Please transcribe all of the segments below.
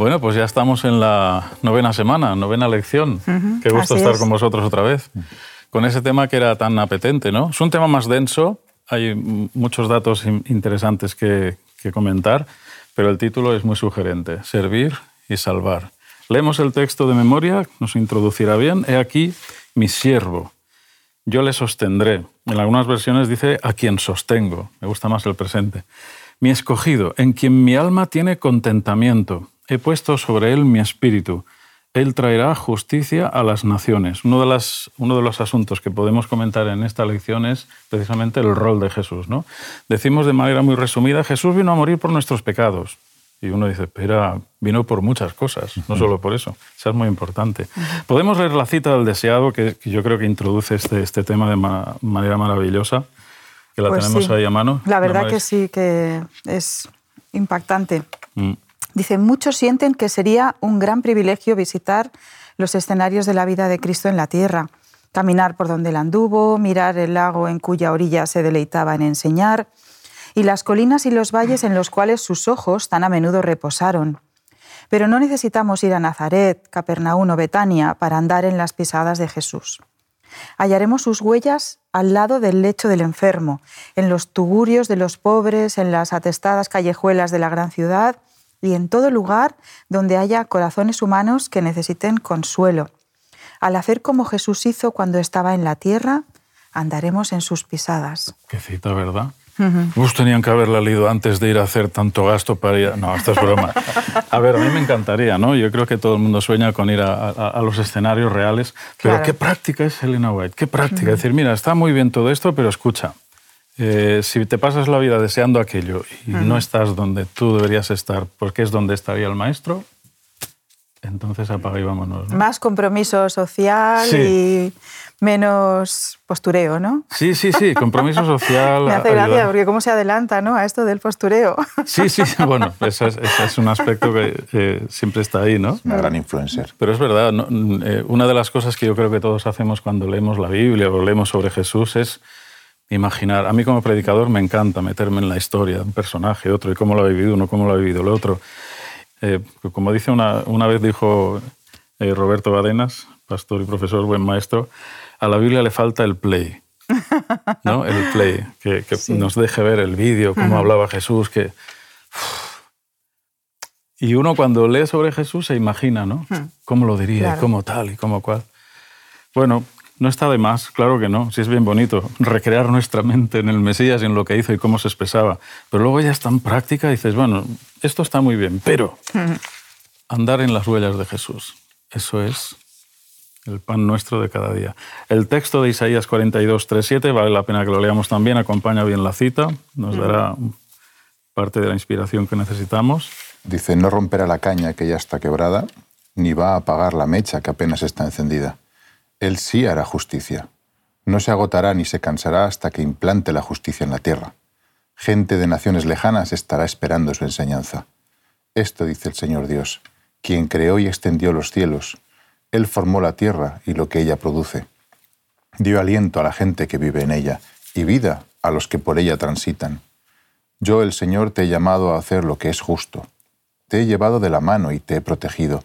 Bueno, pues ya estamos en la novena semana, novena lección. Qué gusto estar con vosotros otra vez. Con ese tema que era tan apetente, ¿no? Es un tema más denso, hay muchos datos interesantes que, que comentar, pero el título es muy sugerente, Servir y Salvar. Leemos el texto de memoria, nos introducirá bien. He aquí mi siervo, yo le sostendré. En algunas versiones dice a quien sostengo, me gusta más el presente. Mi escogido, en quien mi alma tiene contentamiento. He puesto sobre él mi espíritu. Él traerá justicia a las naciones. Uno de, las, uno de, los asuntos que podemos comentar en esta lección es precisamente el rol de Jesús. ¿no? Decimos de manera muy resumida, Jesús vino a morir por nuestros pecados. Y uno dice, pero vino por muchas cosas, no solo por eso. Eso es muy importante. Podemos leer la cita del deseado, que, yo creo que introduce este, este tema de manera maravillosa, que la pues tenemos ahí a mano. La verdad que sí, que es impactante. Mm. Dice, muchos sienten que sería un gran privilegio visitar los escenarios de la vida de Cristo en la tierra, caminar por donde él anduvo, mirar el lago en cuya orilla se deleitaba en enseñar, y las colinas y los valles en los cuales sus ojos tan a menudo reposaron. Pero no necesitamos ir a Nazaret, Capernaum o Betania para andar en las pisadas de Jesús. Hallaremos sus huellas al lado del lecho del enfermo, en los tugurios de los pobres, en las atestadas callejuelas de la gran ciudad y en todo lugar donde haya corazones humanos que necesiten consuelo. Al hacer como Jesús hizo cuando estaba en la tierra, andaremos en sus pisadas. Qué cita, ¿verdad? Uh tenían que haberla leído antes de ir a hacer tanto gasto para ir. No, esto es broma. A ver, a mí me encantaría, ¿no? Yo creo que todo el mundo sueña con ir a, los escenarios reales. Pero qué práctica es Helena White, qué práctica. Es decir, mira, está muy bien todo esto, pero escucha, eh, si te pasas la vida deseando aquello y no estás donde tú deberías estar, porque es donde estaría el maestro, entonces apaga y vámonos. Más compromiso social y menos postureo, ¿no? Sí, sí, sí, compromiso social. Me hace gracia porque cómo se adelanta ¿no? a esto del postureo. Sí, sí, bueno, ese es, un aspecto que siempre está ahí, ¿no? Una gran influencer. Pero es verdad, eh, una de las cosas que yo creo que todos hacemos cuando leemos la Biblia o leemos sobre Jesús es imaginar. A mí como predicador me encanta meterme en la historia de un personaje, otro, y cómo lo ha vivido uno, cómo lo ha vivido el otro. Eh, como dice una, una vez dijo eh, Roberto Badenas, pastor y profesor, buen maestro, a la Biblia le falta el play. ¿no? El play, que, nos deje ver el vídeo, cómo hablaba Jesús, que... Y uno cuando lee sobre Jesús se imagina, ¿no? ¿Cómo lo diría? ¿Cómo tal y cómo cual? Bueno, no está de más, claro que no. Sí es bien bonito recrear nuestra mente en el Mesías y en lo que hizo y cómo se expresaba. Pero luego ya está en práctica y dices, bueno, esto está muy bien, pero andar en las huellas de Jesús, eso es el pan nuestro de cada día. El texto de Isaías 42, 3, 7, vale la pena que lo leamos también, acompaña bien la cita, nos dará parte de la inspiración que necesitamos. Dice, no romperá la caña que ya está quebrada, ni va a apagar la mecha que apenas está encendida él sí hará justicia. No se agotará ni se cansará hasta que implante la justicia en la tierra. Gente de naciones lejanas estará esperando su enseñanza. Esto dice el Señor Dios, quien creó y extendió los cielos. Él formó la tierra y lo que ella produce. Dio aliento a la gente que vive en ella y vida a los que por ella transitan. Yo, el Señor, te he llamado a hacer lo que es justo. Te he llevado de la mano y te he protegido.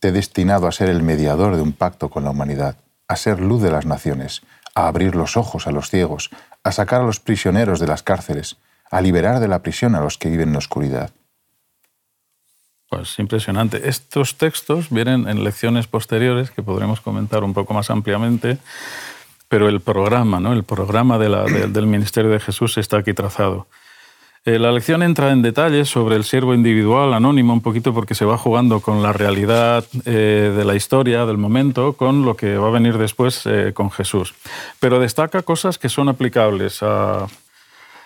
Te he destinado a ser el mediador de un pacto con la humanidad a ser luz de las naciones, a abrir los ojos a los ciegos, a sacar a los prisioneros de las cárceles, a liberar de la prisión a los que viven en la oscuridad. Pues impresionante. Estos textos vienen en lecciones posteriores que podremos comentar un poco más ampliamente, pero el programa, ¿no? el programa del ministerio de Jesús está aquí trazado. Eh, la lección entra en detalles sobre el siervo individual, anónimo, un poquito porque se va jugando con la realidad eh, de la historia, del momento, con lo que va a venir después eh, con Jesús. Pero destaca cosas que son aplicables a,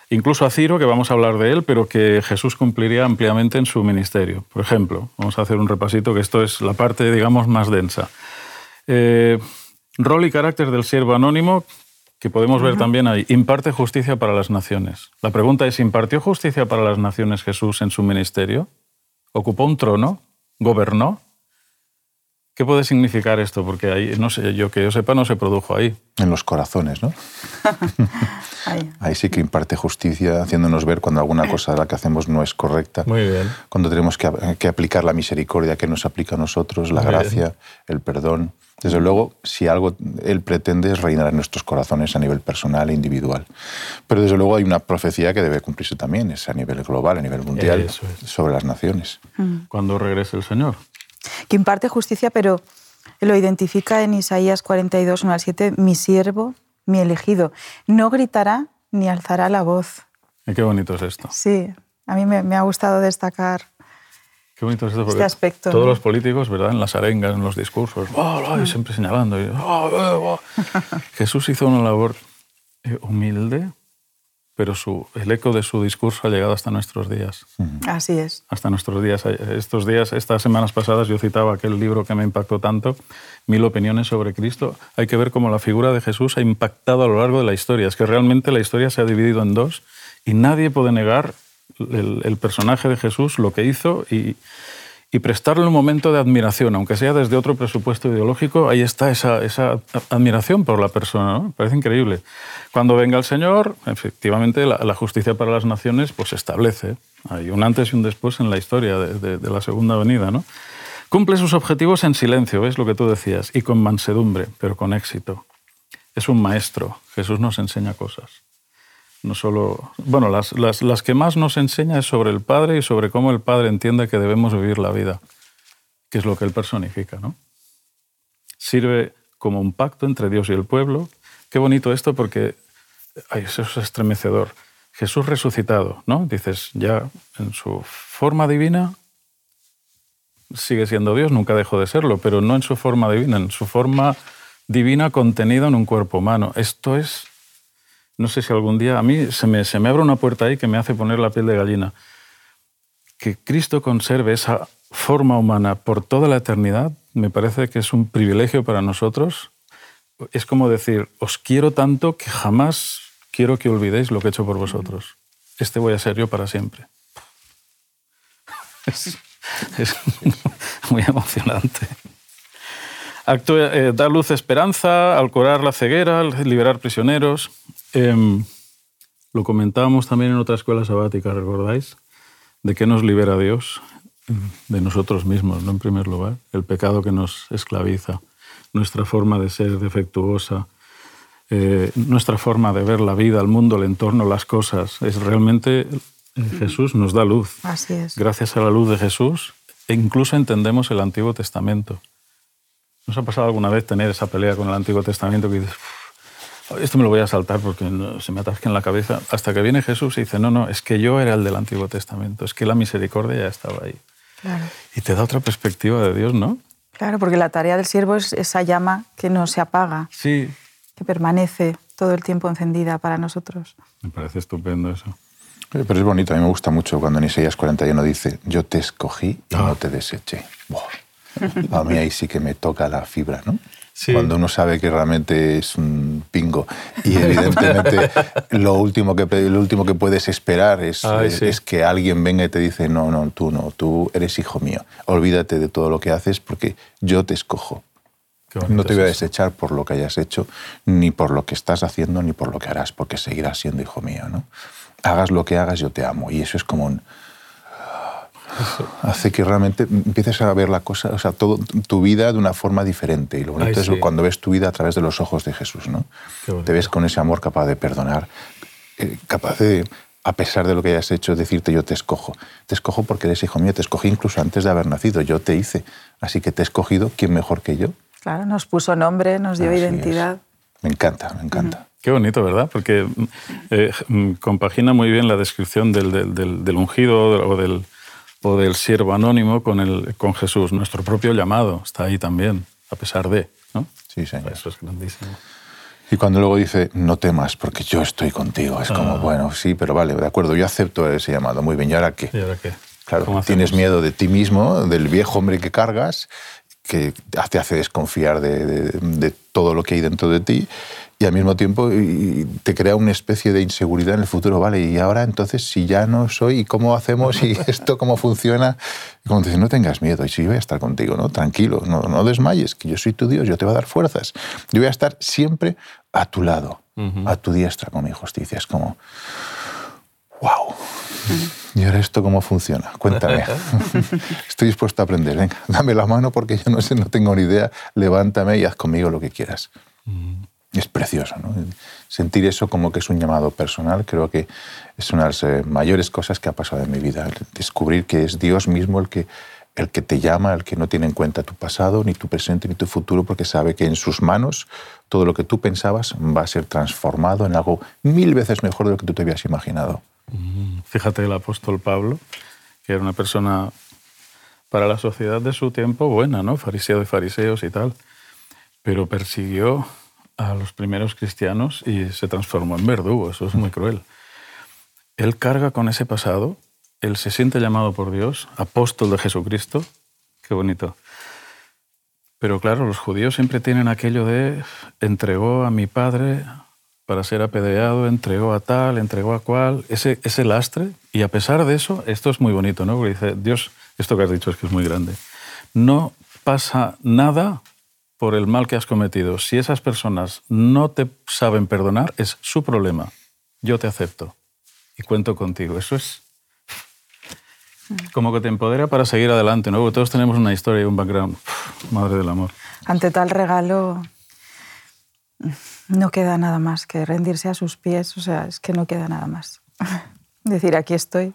incluso a Ciro, que vamos a hablar de él, pero que Jesús cumpliría ampliamente en su ministerio. Por ejemplo, vamos a hacer un repasito, que esto es la parte, digamos, más densa. rol y carácter del siervo anónimo, que podemos ver también ahí, imparte justicia para las naciones. La pregunta es, ¿impartió justicia para las naciones Jesús en su ministerio? ¿Ocupó un trono? ¿Gobernó? ¿Qué puede significar esto? Porque ahí, no sé, yo que yo sepa, no se produjo ahí. En los corazones, ¿no? ahí. sí que imparte justicia, haciéndonos ver cuando alguna cosa de la que hacemos no es correcta. Muy bien. Cuando tenemos que, aplicar la misericordia que nos aplica a nosotros, la gracia, el perdón. Desde luego, si algo Él pretende es reinar en nuestros corazones a nivel personal e individual. Pero desde luego hay una profecía que debe cumplirse también, es a nivel global, a nivel mundial, sobre las naciones. Cuando regrese el Señor que imparte justicia, pero lo identifica en Isaías 42, 1 al 7, mi siervo, mi elegido. No gritará ni alzará la voz. Y qué bonito es esto. Sí, a mí me, ha gustado destacar Qué bonito es esto, este aspecto. Todos los políticos, ¿verdad? En las arengas, en los discursos, siempre señalando. Jesús hizo una labor eh, humilde, pero su, el eco de su discurso ha llegado hasta nuestros días. Así es. Hasta nuestros días. Estos días, estas semanas pasadas, yo citaba aquel libro que me impactó tanto, Mil opiniones sobre Cristo. Hay que ver cómo la figura de Jesús ha impactado a lo largo de la historia. Es que realmente la historia se ha dividido en dos y nadie puede negar el, personaje de Jesús, lo que hizo y, prestarle un momento de admiración, aunque sea desde otro presupuesto ideológico, ahí está esa, admiración por la persona. ¿no? Parece increíble. Cuando venga el Señor, efectivamente la, justicia para las naciones pues, se establece. Hay un antes y un después en la historia de, la segunda venida. ¿no? Cumple sus objetivos en silencio, ¿ves lo que tú decías? Y con mansedumbre, pero con éxito. Es un maestro. Jesús nos enseña cosas. No solo, bueno, las, las, las, que más nos enseña es sobre el Padre y sobre cómo el Padre entiende que debemos vivir la vida, que es lo que Él personifica. ¿no? Sirve como un pacto entre Dios y el pueblo. Qué bonito esto porque ay, eso es estremecedor. Jesús resucitado, ¿no? Dices, ya en su forma divina sigue siendo Dios, nunca dejó de serlo, pero no en su forma divina, en su forma divina contenida en un cuerpo humano. Esto es no sé si algún día, a mí se me, se me abre una puerta ahí que me hace poner la piel de gallina. Que Cristo conserve esa forma humana por toda la eternidad, me parece que es un privilegio para nosotros. Es como decir, os quiero tanto que jamás quiero que olvidéis lo que he hecho por vosotros. Este voy a ser yo para siempre. Es, muy emocionante. Actúa, eh, da luz esperanza, al curar la ceguera, al liberar prisioneros, Em, lo comentábamos también en otra escuela sabática, ¿recordáis? ¿De qué nos libera Dios? De nosotros mismos, ¿no? En primer lugar, el pecado que nos esclaviza, nuestra forma de ser defectuosa, eh, nuestra forma de ver la vida, el mundo, el entorno, las cosas. Es realmente eh, Jesús nos da luz. Así es. Gracias a la luz de Jesús, e incluso entendemos el Antiguo Testamento. ¿Nos ha pasado alguna vez tener esa pelea con el Antiguo Testamento que dices, esto me lo voy a saltar porque se me atasca en la cabeza, hasta que viene Jesús y dice, no, no, es que yo era el del Antiguo Testamento, es que la misericordia ya estaba ahí. Y te da otra perspectiva de Dios, ¿no? Claro, porque la tarea del siervo es esa llama que no se apaga, sí. que permanece todo el tiempo encendida para nosotros. Me parece estupendo eso. Pero es bonito, a mí me gusta mucho cuando en Isaías 41 dice, yo te escogí y no ah. te deseché. A mí ahí sí que me toca la fibra, ¿no? Cuando uno sabe que realmente es un pingo y evidentemente lo, último que, lo último que puedes esperar es, es, que alguien venga y te dice, no, no, tú no, tú eres hijo mío, olvídate de todo lo que haces porque yo te escojo. No te voy a desechar por lo que hayas hecho, ni por lo que estás haciendo, ni por lo que harás, porque seguirás siendo hijo mío. ¿no? Hagas lo que hagas, yo te amo. Y eso es como un, hace que realmente empieces a ver la cosa, o sea, todo, tu vida de una forma diferente. Y lo bonito es cuando ves tu vida a través de los ojos de Jesús, ¿no? Te ves con ese amor capaz de perdonar, eh, capaz de, a pesar de lo que hayas hecho, decirte yo te escojo. Te escojo porque eres hijo mío, te escogí incluso antes de haber nacido, yo te hice. Así que te he escogido, ¿quién mejor que yo? Claro, nos puso nombre, nos dio identidad. Me encanta, me encanta. Qué bonito, ¿verdad? Porque eh, compagina muy bien la descripción del, del, del ungido o del, o del siervo anónimo con, el, con Jesús. Nuestro propio llamado está ahí también, a pesar de. ¿no? Sí, señor. Eso es grandísimo. Y cuando luego dice, no temas, porque yo estoy contigo, es como, ah. bueno, sí, pero vale, de acuerdo, yo acepto ese llamado, muy bien, ¿y ahora qué? ¿Y ahora qué? Claro, tienes miedo de ti mismo, del viejo hombre que cargas, que te hace desconfiar de, todo lo que hay dentro de ti y al mismo tiempo te crea una especie de inseguridad en el futuro, ¿vale? Y ahora entonces si ya no soy, ¿cómo hacemos? ¿Y esto cómo funciona? Y como te dice, no tengas miedo, y si voy a estar contigo, ¿no? Tranquilo, no, no desmayes, que yo soy tu Dios, yo te voy a dar fuerzas. Yo voy a estar siempre a tu lado, a tu diestra con mi justicia. Es como, wow. ¿Y ahora esto cómo funciona? Cuéntame. Estoy dispuesto a aprender. Venga, dame la mano porque yo no sé, no tengo ni idea. Levántame y haz conmigo lo que quieras. Es precioso, ¿no? Sentir eso como que es un llamado personal, creo que es una de las eh, mayores cosas que ha pasado en mi vida. Descubrir que es Dios mismo el que, el que te llama, el que no tiene en cuenta tu pasado, ni tu presente, ni tu futuro, porque sabe que en sus manos todo lo que tú pensabas va a ser transformado en algo mil veces mejor de lo que tú te habías imaginado. Fíjate el apóstol Pablo, que era una persona para la sociedad de su tiempo buena, ¿no? Fariseo de fariseos y tal, pero persiguió a los primeros cristianos y se transformó en verdugo, eso es muy cruel. Él carga con ese pasado, él se siente llamado por Dios, apóstol de Jesucristo, qué bonito. Pero claro, los judíos siempre tienen aquello de entregó a mi padre para ser apedreado, entregó a tal, entregó a cual, ese, ese lastre. Y a pesar de eso, esto es muy bonito, ¿no? Porque dice, Dios, esto que has dicho es que es muy grande. No pasa nada por el mal que has cometido. Si esas personas no te saben perdonar, es su problema. Yo te acepto y cuento contigo. Eso es como que te empodera para seguir adelante, ¿no? Porque todos tenemos una historia y un background. madre del amor. Ante tal regalo, no queda nada más que rendirse a sus pies, o sea, es que no queda nada más. Decir, aquí estoy.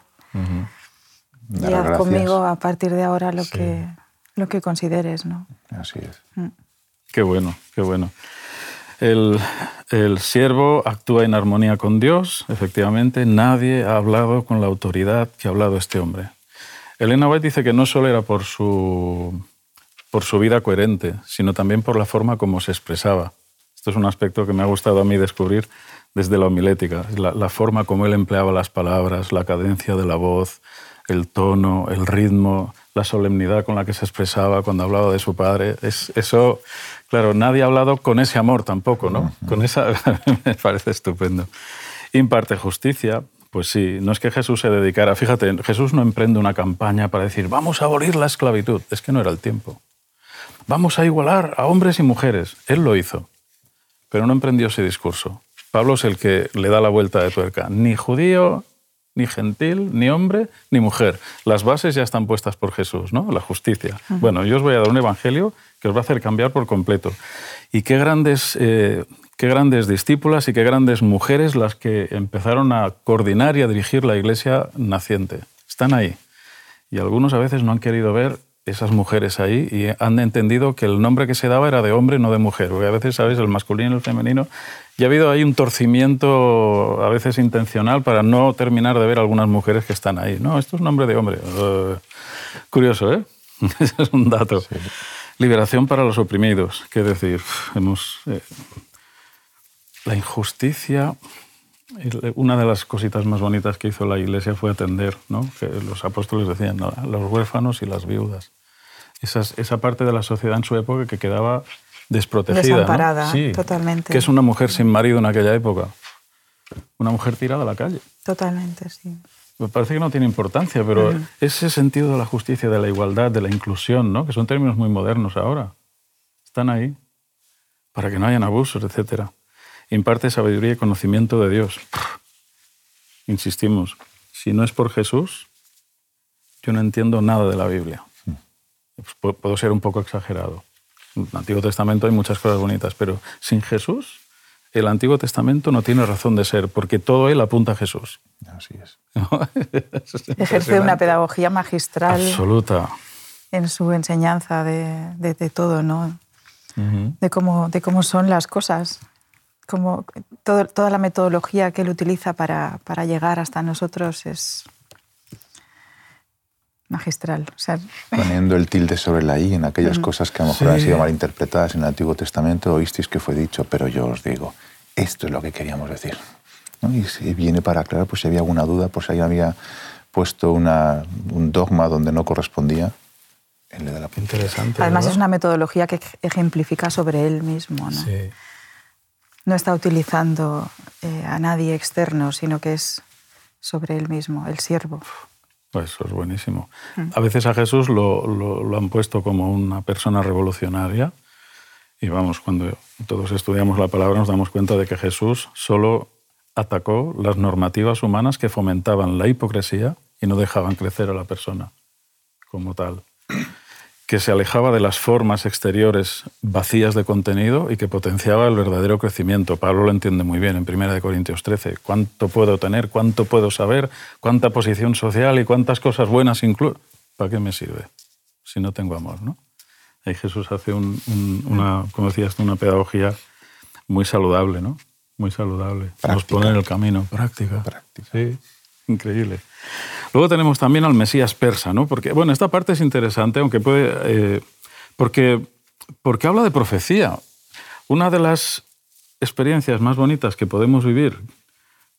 Y haz conmigo a partir de ahora lo, que, lo que consideres, ¿no? Así es. Mm. Qué bueno, qué bueno. El, el, siervo actúa en armonía con Dios, efectivamente. Nadie ha hablado con la autoridad que ha hablado este hombre. Elena White dice que no solo era por su, por su vida coherente, sino también por la forma como se expresaba. Esto es un aspecto que me ha gustado a mí descubrir desde la homilética, la, forma como él empleaba las palabras, la cadencia de la voz, el tono, el ritmo, la solemnidad con la que se expresaba cuando hablaba de su padre. Es, eso, claro, nadie ha hablado con ese amor tampoco, ¿no? Con esa, me parece estupendo. Imparte justicia, pues sí, no es que Jesús se dedicara, fíjate, Jesús no emprende una campaña para decir, vamos a abolir la esclavitud, es que no era el tiempo. Vamos a igualar a hombres y mujeres, él lo hizo pero no emprendió ese discurso. Pablo es el que le da la vuelta de tuerca. Ni judío, ni gentil, ni hombre, ni mujer. Las bases ya están puestas por Jesús, ¿no? La justicia. Bueno, yo os voy a dar un evangelio que os va a hacer cambiar por completo. Y qué grandes, eh, qué grandes discípulas y qué grandes mujeres las que empezaron a coordinar y a dirigir la iglesia naciente. Están ahí. Y algunos a veces no han querido ver esas mujeres ahí y han entendido que el nombre que se daba era de hombre, no de mujer. Porque a veces, ¿sabes? El masculino y el femenino. Y ha habido ahí un torcimiento, a veces intencional, para no terminar de ver algunas mujeres que están ahí. No, esto es nombre de hombre. Uh, curioso, ¿eh? Ese es un dato. Liberación para los oprimidos. ¿Qué decir? Hemos, eh, la injusticia una de las cositas más bonitas que hizo la Iglesia fue atender, ¿no? que los apóstoles decían, los huérfanos y las viudas. Esa, esa parte de la sociedad en su época que quedaba desprotegida. Desamparada, totalmente. Que es una mujer sin marido en aquella época. Una mujer tirada a la calle. Totalmente, sí. Me parece que no tiene importancia, pero ese sentido de la justicia, de la igualdad, de la inclusión, ¿no? que son términos muy modernos ahora, están ahí para que no hayan abusos, etcétera imparte sabiduría y conocimiento de Dios. Insistimos, si no es por Jesús, yo no entiendo nada de la Biblia. Pues puedo ser un poco exagerado. En el Antiguo Testamento hay muchas cosas bonitas, pero sin Jesús, el Antiguo Testamento no tiene razón de ser, porque todo él apunta a Jesús. Así es. Ejerce una pedagogía magistral. Absoluta. En su enseñanza de, todo, ¿no? de, cómo, de cómo son las cosas como toda la metodología que él utiliza para, para, llegar hasta nosotros es magistral. Poniendo el tilde sobre la I en aquellas cosas que a lo mejor han sido malinterpretadas en el Antiguo Testamento, oísteis que fue dicho, pero yo os digo, esto es lo que queríamos decir. Y si viene para aclarar, pues si había alguna duda, pues si había puesto una, un dogma donde no correspondía, Él le da la Interesante. Además es una metodología que ejemplifica sobre él mismo. ¿no? Sí. No está utilizando eh, a nadie externo, sino que es sobre él mismo, el siervo. Pues eso es buenísimo. A veces a Jesús lo, lo, lo, han puesto como una persona revolucionaria y vamos, cuando todos estudiamos la palabra nos damos cuenta de que Jesús solo atacó las normativas humanas que fomentaban la hipocresía y no dejaban crecer a la persona como tal que se alejaba de las formas exteriores vacías de contenido y que potenciaba el verdadero crecimiento. Pablo lo entiende muy bien en 1 Corintios 13. ¿Cuánto puedo tener? ¿Cuánto puedo saber? ¿Cuánta posición social y cuántas cosas buenas incluyo? ¿Para qué me sirve si no tengo amor? ¿no? Ahí Jesús hace un, un, una, como decías, una pedagogía muy saludable, ¿no? Muy saludable. Práctica. Nos pone en el camino. Práctica. Práctica. Sí, increíble. Luego tenemos también al Mesías persa, ¿no? Porque, bueno, esta parte es interesante, aunque puede. Eh, porque, porque habla de profecía. Una de las experiencias más bonitas que podemos vivir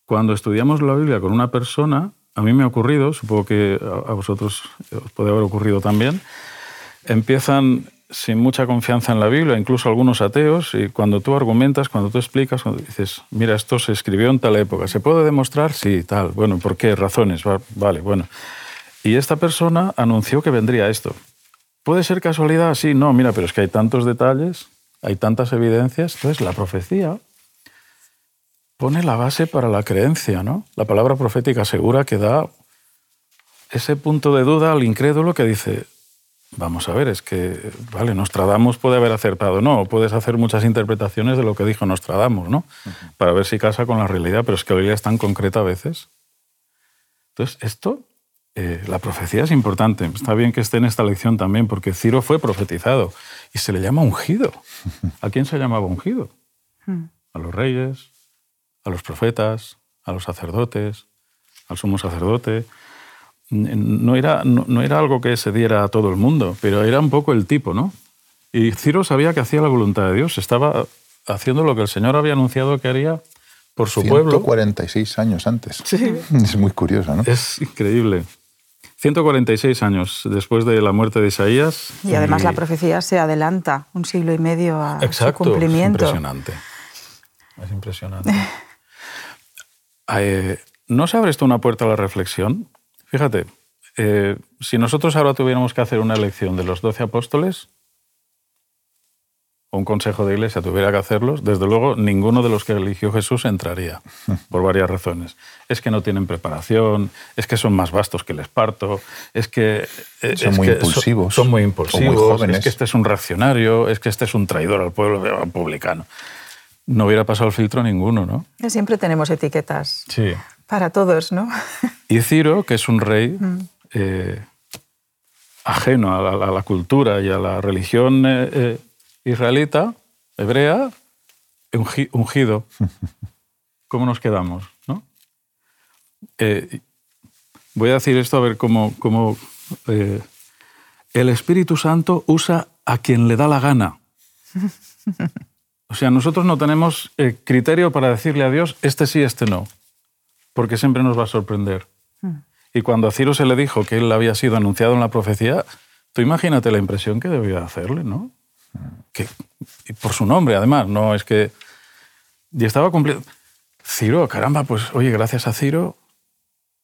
cuando estudiamos la Biblia con una persona, a mí me ha ocurrido, supongo que a vosotros os puede haber ocurrido también, empiezan sin mucha confianza en la Biblia, incluso algunos ateos, y cuando tú argumentas, cuando tú explicas, cuando dices, mira, esto se escribió en tal época, ¿se puede demostrar? Sí, tal. Bueno, ¿por qué? Razones. Vale, bueno. Y esta persona anunció que vendría esto. ¿Puede ser casualidad? Sí, no, mira, pero es que hay tantos detalles, hay tantas evidencias. Entonces, la profecía pone la base para la creencia, ¿no? La palabra profética segura que da ese punto de duda al incrédulo que dice, Vamos a ver, es que, vale, Nostradamus puede haber acertado, no, puedes hacer muchas interpretaciones de lo que dijo Nostradamus, ¿no? Uh -huh. Para ver si casa con la realidad, pero es que la Biblia es tan concreta a veces. Entonces, esto, eh, la profecía es importante. Está bien que esté en esta lección también, porque Ciro fue profetizado y se le llama ungido. ¿A quién se llamaba ungido? A los reyes, a los profetas, a los sacerdotes, al sumo sacerdote no era, no, no, era algo que se diera a todo el mundo, pero era un poco el tipo, ¿no? Y Ciro sabía que hacía la voluntad de Dios, estaba haciendo lo que el Señor había anunciado que haría por su 146 pueblo. 146 años antes. Sí. Es muy curioso, ¿no? Es increíble. 146 años después de la muerte de Isaías. Y además y... la profecía se adelanta un siglo y medio a Exacto, su cumplimiento. Es impresionante. Es impresionante. eh, ¿No se abre esto una puerta a la reflexión? Fíjate, eh, si nosotros ahora tuviéramos que hacer una elección de los doce apóstoles, o un consejo de iglesia tuviera que hacerlos, desde luego ninguno de los que eligió Jesús entraría, por varias razones. Es que no tienen preparación, es que son más vastos que el esparto, es que... Eh, son es muy que impulsivos. Son, son, muy impulsivos, muy jóvenes. es que este es un reaccionario, es que este es un traidor al pueblo republicano. No hubiera pasado el filtro ninguno, ¿no? Siempre tenemos etiquetas. Sí. Para todos, ¿no? Y Ciro, que es un rey eh, ajeno a la, a la, cultura y a la religión eh, eh, israelita, hebrea, ungi, ungido. ¿Cómo nos quedamos? ¿no? Eh, voy a decir esto a ver cómo, cómo el Espíritu Santo usa a quien le da la gana. O sea, nosotros no tenemos criterio para decirle a Dios, este sí, este no porque siempre nos va a sorprender. Mm. Y cuando a Ciro se le dijo que él había sido anunciado en la profecía, tú imagínate la impresión que debía hacerle, ¿no? Que, y por su nombre, además, no es que... Y estaba cumpliendo... Ciro, caramba, pues oye, gracias a Ciro,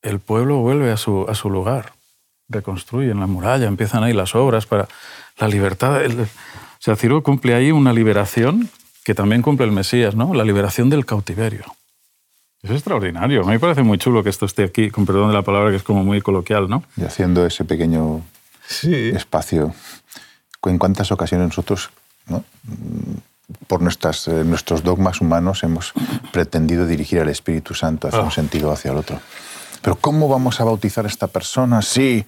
el pueblo vuelve a su, a su lugar, reconstruyen la muralla, empiezan ahí las obras para la libertad. El, o sea, Ciro cumple ahí una liberación que también cumple el Mesías, ¿no? La liberación del cautiverio. Es extraordinario. A mí me parece muy chulo que esto esté aquí, con perdón de la palabra, que es como muy coloquial, ¿no? Y haciendo ese pequeño sí. espacio. En cuántas ocasiones nosotros, ¿no? por nuestras, eh, nuestros dogmas humanos, hemos pretendido dirigir al Espíritu Santo hacia oh. un sentido o hacia el otro. Pero ¿cómo vamos a bautizar a esta persona si...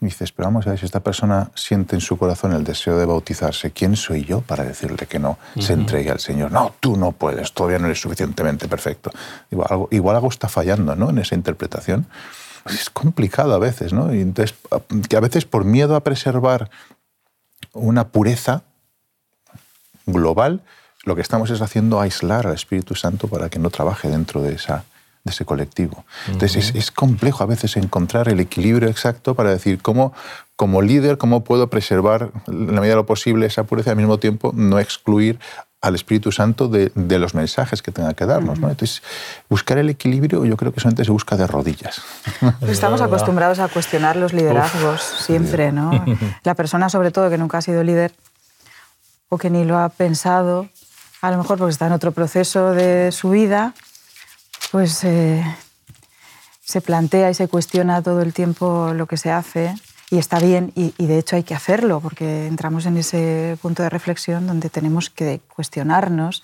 Dices, pero vamos a ver si esta persona siente en su corazón el deseo de bautizarse. ¿Quién soy yo para decirle que no uh -huh. se entregue al Señor? No, tú no puedes, todavía no eres suficientemente perfecto. Igual algo, igual algo está fallando ¿no? en esa interpretación. Es complicado a veces, ¿no? Y entonces, que a veces por miedo a preservar una pureza global, lo que estamos es haciendo aislar al Espíritu Santo para que no trabaje dentro de esa de ese colectivo. Entonces es, complejo a veces encontrar el equilibrio exacto para decir cómo, como líder, cómo puedo preservar en la medida de lo posible esa pureza y al mismo tiempo no excluir al Espíritu Santo de, los mensajes que tenga que darnos. Entonces, buscar el equilibrio yo creo que solamente se busca de rodillas. Pues estamos acostumbrados a cuestionar los liderazgos siempre, ¿no? La persona, sobre todo, que nunca ha sido líder o que ni lo ha pensado, a lo mejor porque está en otro proceso de su vida, pues eh, se plantea y se cuestiona todo el tiempo lo que se hace y está bien y, de hecho hay que hacerlo porque entramos en ese punto de reflexión donde tenemos que cuestionarnos.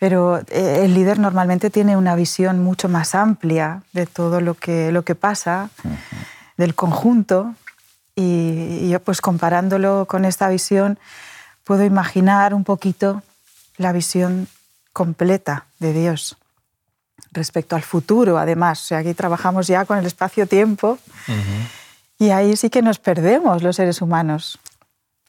Pero eh, el líder normalmente tiene una visión mucho más amplia de todo lo que, lo que pasa, del conjunto, y, yo pues comparándolo con esta visión puedo imaginar un poquito la visión completa de Dios respecto al futuro, además. O sea, aquí trabajamos ya con el espacio-tiempo. Y ahí sí que nos perdemos los seres humanos,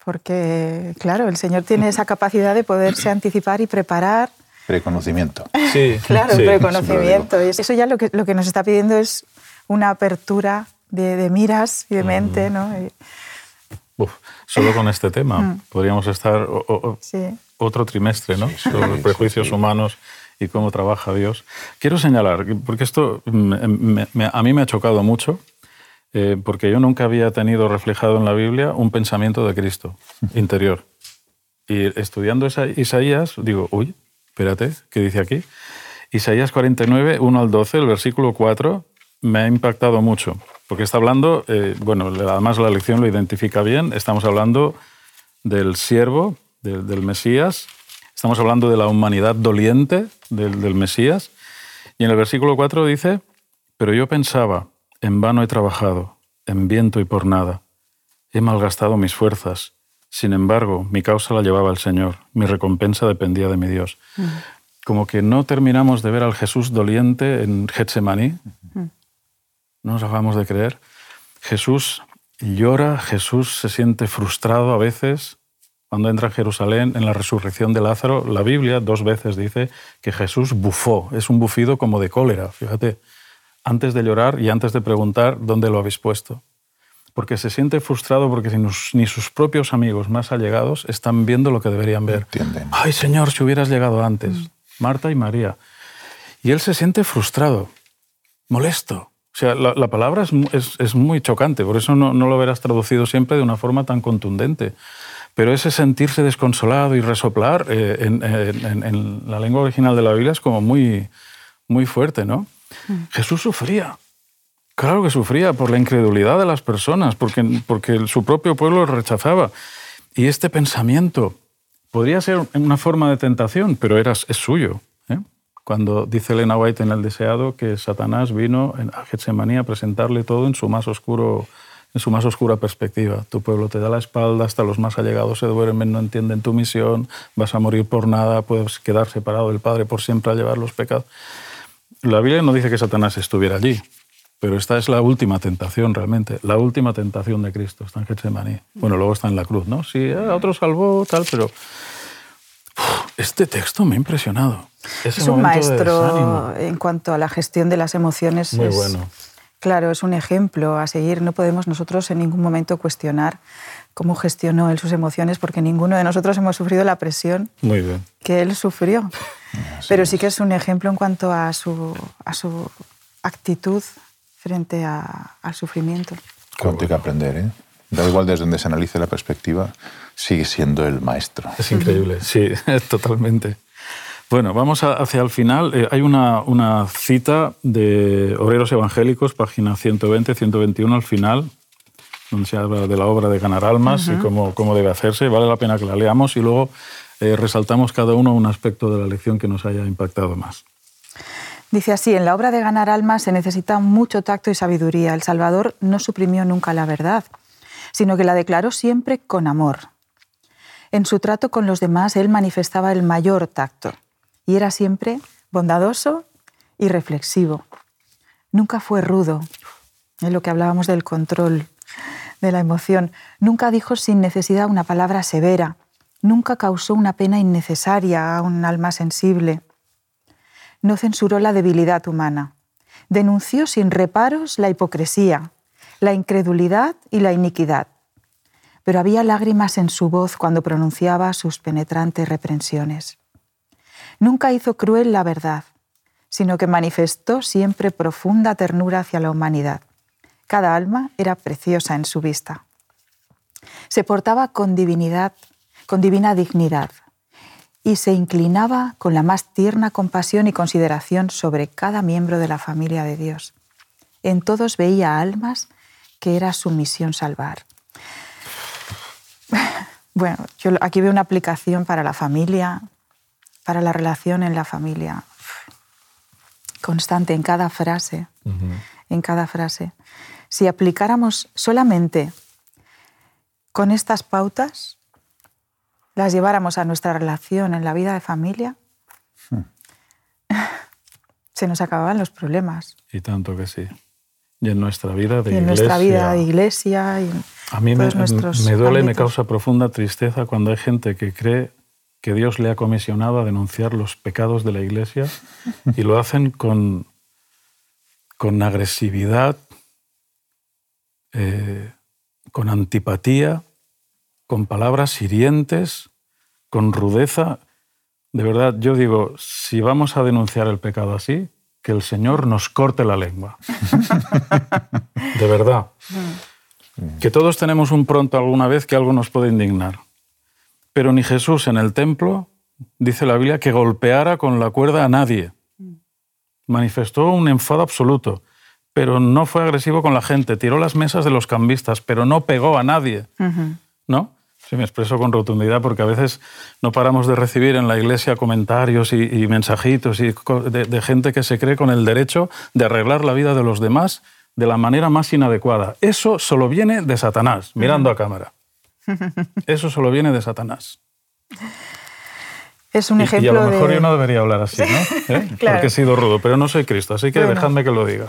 porque, claro, el Señor tiene esa capacidad de poderse anticipar y preparar. Preconocimiento. Sí, claro, preconocimiento. Y eso ya lo que, lo que nos está pidiendo es una apertura de, miras y de mente, ¿no? solo con este tema mm. podríamos estar otro trimestre, ¿no? Sobre los prejuicios humanos y cómo trabaja Dios. Quiero señalar, porque esto a mí me ha chocado mucho, eh, porque yo nunca había tenido reflejado en la Biblia un pensamiento de Cristo interior. Y estudiando Isaías, digo, uy, espérate, ¿qué dice aquí? Isaías 49, 1 al 12, el versículo 4, me ha impactado mucho, porque está hablando, eh, bueno, además la lección lo identifica bien, estamos hablando del siervo, del, Mesías, estamos hablando de la humanidad doliente del, del Mesías, y en el versículo 4 dice, pero yo pensaba, en vano he trabajado, en viento y por nada. He malgastado mis fuerzas. Sin embargo, mi causa la llevaba el Señor, mi recompensa dependía de mi Dios. Mm. Como que no terminamos de ver al Jesús doliente en Getsemaní. Mm. No nos acabamos de creer. Jesús llora, Jesús se siente frustrado a veces. Cuando entra a Jerusalén en la resurrección de Lázaro, la Biblia dos veces dice que Jesús bufó. Es un bufido como de cólera, fíjate antes de llorar y antes de preguntar dónde lo habéis puesto. Porque se siente frustrado porque ni sus propios amigos más allegados están viendo lo que deberían ver. Ay, Señor, si hubieras llegado antes. Marta y María. Y él se siente frustrado, molesto. O sea, la, palabra es, muy chocante, por eso no, lo verás traducido siempre de una forma tan contundente. Pero ese sentirse desconsolado y resoplar eh, en, en, la lengua original de la Biblia es como muy, muy fuerte, ¿no? Jesús sufría. Claro que sufría por la incredulidad de las personas, porque, porque su propio pueblo lo rechazaba. Y este pensamiento podría ser una forma de tentación, pero era, es suyo. ¿eh? Cuando dice Elena White en El Deseado que Satanás vino a Getsemaní a presentarle todo en su más oscuro en su más oscura perspectiva. Tu pueblo te da la espalda, hasta los más allegados se duermen, no entienden tu misión, vas a morir por nada, puedes quedar separado del Padre por siempre a llevar los pecados la Biblia no dice que Satanás estuviera allí, pero esta es la última tentación realmente, la última tentación de Cristo, está en Getsemaní. Bueno, luego está en la cruz, ¿no? Sí, a otro salvó, tal, pero este texto me ha impresionado. es un maestro en cuanto a la gestión de las emociones. Muy bueno. Claro, es un ejemplo a seguir. No podemos nosotros en ningún momento cuestionar cómo gestionó él sus emociones, porque ninguno de nosotros hemos sufrido la presión que él sufrió. Pero sí que es un ejemplo en cuanto a su, a su actitud frente al sufrimiento. Cuánto hay que aprender, ¿eh? Da igual desde donde se analice la perspectiva, sigue siendo el maestro. Es increíble, sí, totalmente. Bueno, vamos hacia el final. Eh, hay una, una, cita de Obreros Evangélicos, página 120, 121 al final, donde se habla de la obra de ganar almas y cómo, cómo debe hacerse. Vale la pena que la leamos y luego eh, resaltamos cada uno un aspecto de la lección que nos haya impactado más. Dice así, en la obra de ganar almas se necesita mucho tacto y sabiduría. El Salvador no suprimió nunca la verdad, sino que la declaró siempre con amor. En su trato con los demás, él manifestaba el mayor tacto y era siempre bondadoso y reflexivo. Nunca fue rudo, en lo que hablábamos del control de la emoción. Nunca dijo sin necesidad una palabra severa, nunca causó una pena innecesaria a un alma sensible. no censuró la debilidad humana. Denunció sin reparos la hipocresía, la incredulidad y la iniquidad. Pero había lágrimas en su voz cuando pronunciaba sus penetrantes reprensiones. Nunca hizo cruel la verdad, sino que manifestó siempre profunda ternura hacia la humanidad. Cada alma era preciosa en su vista. Se portaba con divinidad, con divina dignidad, y se inclinaba con la más tierna compasión y consideración sobre cada miembro de la familia de Dios. En todos veía almas que era su misión salvar. Bueno, yo aquí veo una aplicación para la familia, para la relación en la familia, constante en cada frase, en cada frase. Si aplicáramos solamente con estas pautas, las lleváramos a nuestra relación en la vida de familia, hmm. se nos acababan los problemas. Y tanto que sí. Y en nuestra vida de y en nuestra vida de iglesia. Y a mí me, me, duele y me causa profunda tristeza cuando hay gente que cree que Dios le ha comisionado a denunciar los pecados de la iglesia y lo hacen con, con agresividad, eh, con antipatía, con palabras hirientes, con rudeza. De verdad, yo digo, si vamos a denunciar el pecado así, que el Señor nos corte la lengua. de verdad. Que todos tenemos un pronto alguna vez que algo nos puede indignar. Pero ni Jesús en el templo, dice la Biblia, que golpeara con la cuerda a nadie. Manifestó un enfado absoluto, pero no fue agresivo con la gente. Tiró las mesas de los cambistas, pero no pegó a nadie. ¿No? Sí, me expreso con rotundidad porque a veces no paramos de recibir en la iglesia comentarios y, mensajitos y de, gente que se cree con el derecho de arreglar la vida de los demás de la manera más inadecuada. Eso solo viene de Satanás, mirando a cámara. Eso solo viene de Satanás. Es un ejemplo y, a lo mejor yo no debería hablar así, ¿no? ¿Eh? Porque he sido rudo, pero no soy Cristo, así que dejadme que lo diga.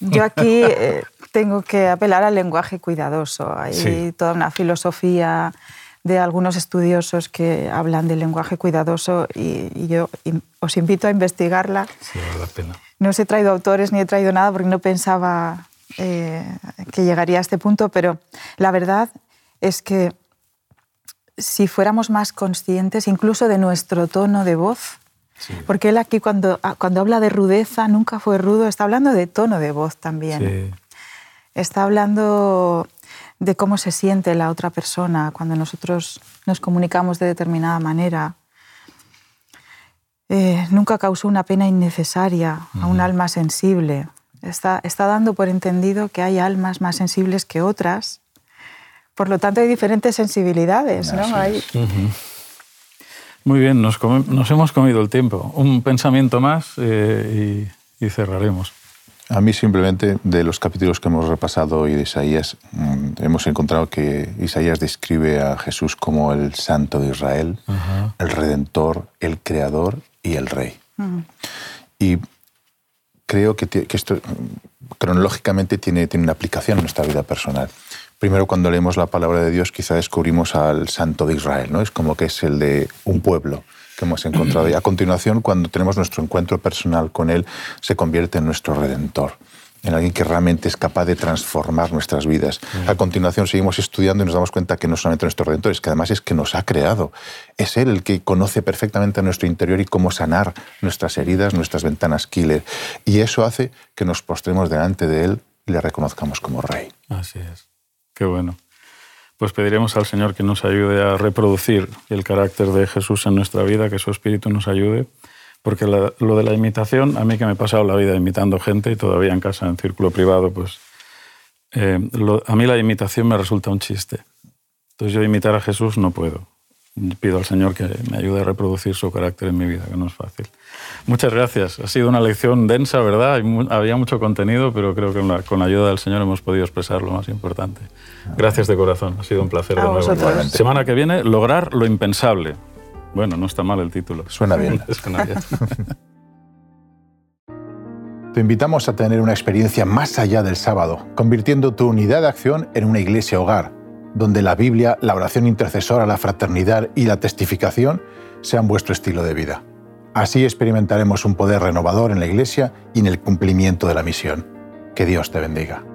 Yo aquí eh, tengo que apelar al lenguaje cuidadoso. Hay toda una filosofía de algunos estudiosos que hablan del lenguaje cuidadoso y, yo os invito a investigarla. Sí, vale la pena. No os he traído autores ni he traído nada porque no pensaba eh, que llegaría a este punto, pero la verdad es que si fuéramos más conscientes incluso de nuestro tono de voz, porque él aquí cuando, ah, cuando habla de rudeza nunca fue rudo, está hablando de tono de voz también. Está hablando de cómo se siente la otra persona cuando nosotros nos comunicamos de determinada manera. Eh, nunca causó una pena innecesaria a un alma sensible. Está, está dando por entendido que hay almas más sensibles que otras. Por lo tanto, hay diferentes sensibilidades. ¿no? Muy bien, nos, hemos comido el tiempo. Un pensamiento más eh, y cerraremos. A mí simplemente de los capítulos que hemos repasado hoy de Isaías, mm, hemos encontrado que Isaías describe a Jesús como el santo de Israel, el redentor, el creador y el rey. Y creo que, esto mm, cronológicamente tiene, tiene una aplicación en nuestra vida personal. Primero, cuando leemos la palabra de Dios, quizá descubrimos al santo de Israel, ¿no? Es como que es el de un pueblo que hemos encontrado. Y a continuación, cuando tenemos nuestro encuentro personal con Él, se convierte en nuestro redentor en alguien que realmente es capaz de transformar nuestras vidas. Mm. A continuación seguimos estudiando y nos damos cuenta que no solamente nuestro redentor, es que además es que nos ha creado. Es Él el que conoce perfectamente nuestro interior y cómo sanar nuestras heridas, nuestras ventanas killer. Y eso hace que nos postremos delante de Él y le reconozcamos como Rey. Así es. Qué bueno pues pediremos al Señor que nos ayude a reproducir el carácter de Jesús en nuestra vida, que su Espíritu nos ayude, porque lo de la imitación, a mí que me he pasado la vida imitando gente y todavía en casa, en círculo privado, pues eh, a mí la imitación me resulta un chiste. Entonces yo imitar a Jesús no puedo pido al Señor que me ayude a reproducir su carácter en mi vida, que no es fácil. Muchas gracias. Ha sido una lección densa, ¿verdad? Había mucho contenido, pero creo que con la ayuda del Señor hemos podido expresar lo más importante. Gracias de corazón. Ha sido un placer. de nuevo. Semana que viene, lograr lo impensable. Bueno, no está mal el título. Suena bien. Suena bien. Te invitamos a tener una experiencia más allá del sábado, convirtiendo tu unidad de acción en una iglesia hogar donde la Biblia, la oración intercesora, la fraternidad y la testificación sean vuestro estilo de vida. Así experimentaremos un poder renovador en la Iglesia y en el cumplimiento de la misión. Que Dios te bendiga.